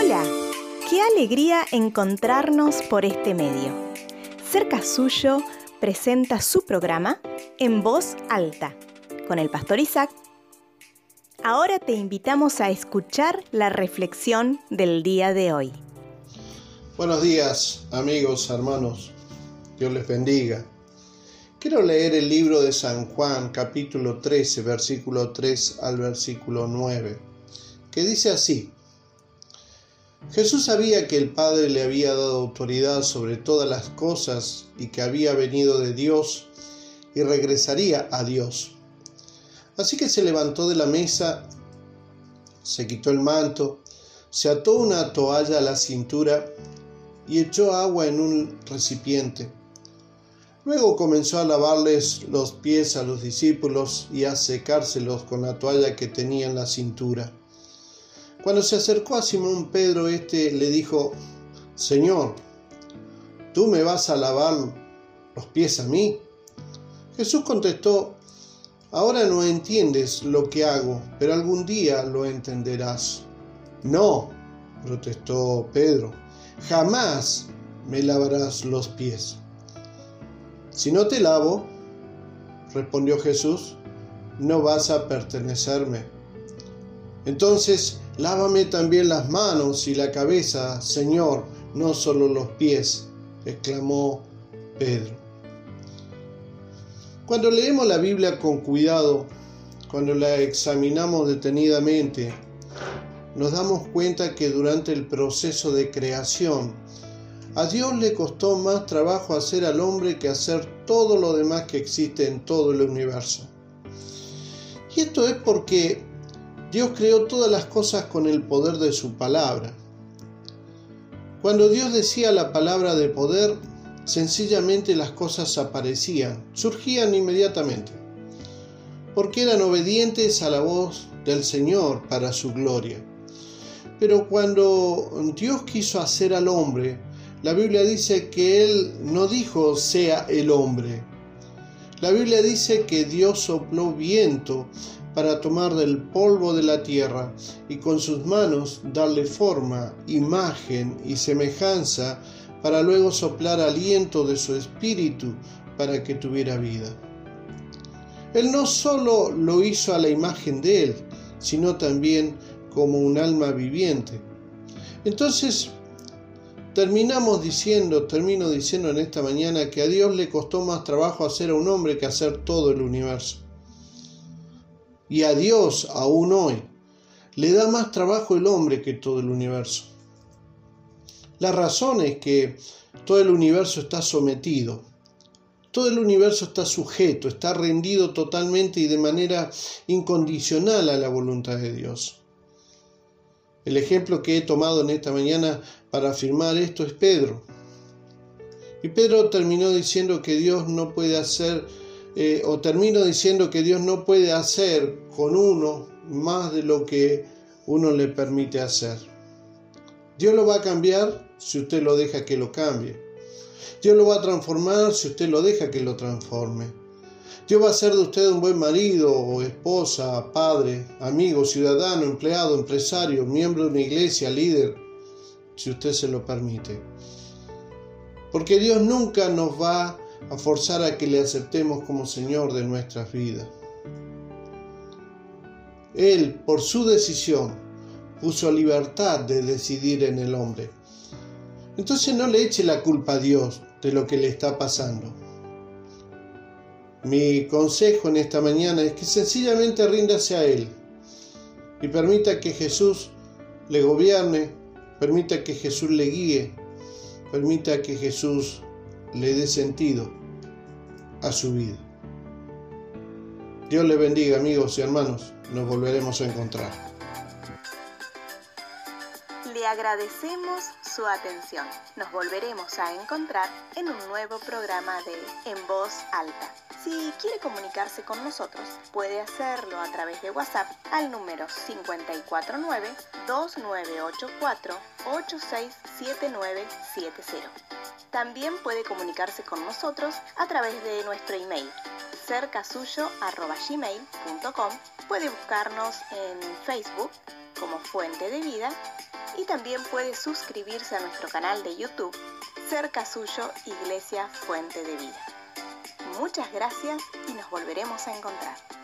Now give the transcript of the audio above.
Hola, qué alegría encontrarnos por este medio. Cerca Suyo presenta su programa En Voz Alta con el pastor Isaac. Ahora te invitamos a escuchar la reflexión del día de hoy. Buenos días, amigos, hermanos. Dios les bendiga. Quiero leer el libro de San Juan, capítulo 13, versículo 3 al versículo 9, que dice así. Jesús sabía que el Padre le había dado autoridad sobre todas las cosas y que había venido de Dios y regresaría a Dios. Así que se levantó de la mesa, se quitó el manto, se ató una toalla a la cintura y echó agua en un recipiente. Luego comenzó a lavarles los pies a los discípulos y a secárselos con la toalla que tenía en la cintura. Cuando se acercó a Simón Pedro, éste le dijo, Señor, ¿tú me vas a lavar los pies a mí? Jesús contestó, Ahora no entiendes lo que hago, pero algún día lo entenderás. No, protestó Pedro, jamás me lavarás los pies. Si no te lavo, respondió Jesús, no vas a pertenecerme. Entonces, lávame también las manos y la cabeza, Señor, no solo los pies, exclamó Pedro. Cuando leemos la Biblia con cuidado, cuando la examinamos detenidamente, nos damos cuenta que durante el proceso de creación, a Dios le costó más trabajo hacer al hombre que hacer todo lo demás que existe en todo el universo. Y esto es porque Dios creó todas las cosas con el poder de su palabra. Cuando Dios decía la palabra de poder, sencillamente las cosas aparecían, surgían inmediatamente, porque eran obedientes a la voz del Señor para su gloria. Pero cuando Dios quiso hacer al hombre, la Biblia dice que Él no dijo sea el hombre. La Biblia dice que Dios sopló viento para tomar del polvo de la tierra y con sus manos darle forma, imagen y semejanza para luego soplar aliento de su espíritu para que tuviera vida. Él no solo lo hizo a la imagen de Él, sino también como un alma viviente. Entonces, terminamos diciendo, termino diciendo en esta mañana que a Dios le costó más trabajo hacer a un hombre que hacer todo el universo. Y a Dios, aún hoy, le da más trabajo el hombre que todo el universo. La razón es que todo el universo está sometido, todo el universo está sujeto, está rendido totalmente y de manera incondicional a la voluntad de Dios. El ejemplo que he tomado en esta mañana para afirmar esto es Pedro. Y Pedro terminó diciendo que Dios no puede hacer eh, o termino diciendo que Dios no puede hacer con uno más de lo que uno le permite hacer. Dios lo va a cambiar si usted lo deja que lo cambie. Dios lo va a transformar si usted lo deja que lo transforme. Dios va a hacer de usted un buen marido o esposa, padre, amigo, ciudadano, empleado, empresario, miembro de una iglesia, líder, si usted se lo permite. Porque Dios nunca nos va a forzar a que le aceptemos como Señor de nuestras vidas. Él, por su decisión, puso libertad de decidir en el hombre. Entonces no le eche la culpa a Dios de lo que le está pasando. Mi consejo en esta mañana es que sencillamente ríndase a Él y permita que Jesús le gobierne, permita que Jesús le guíe, permita que Jesús le dé sentido a su vida. Dios le bendiga amigos y hermanos, nos volveremos a encontrar. Le agradecemos su atención. Nos volveremos a encontrar en un nuevo programa de En Voz Alta. Si quiere comunicarse con nosotros, puede hacerlo a través de WhatsApp al número 549-2984-867970. También puede comunicarse con nosotros a través de nuestro email cercasuyo.gmail.com Puede buscarnos en Facebook como Fuente de Vida y también puede suscribirse a nuestro canal de YouTube, Cerca Suyo, Iglesia Fuente de Vida. Muchas gracias y nos volveremos a encontrar.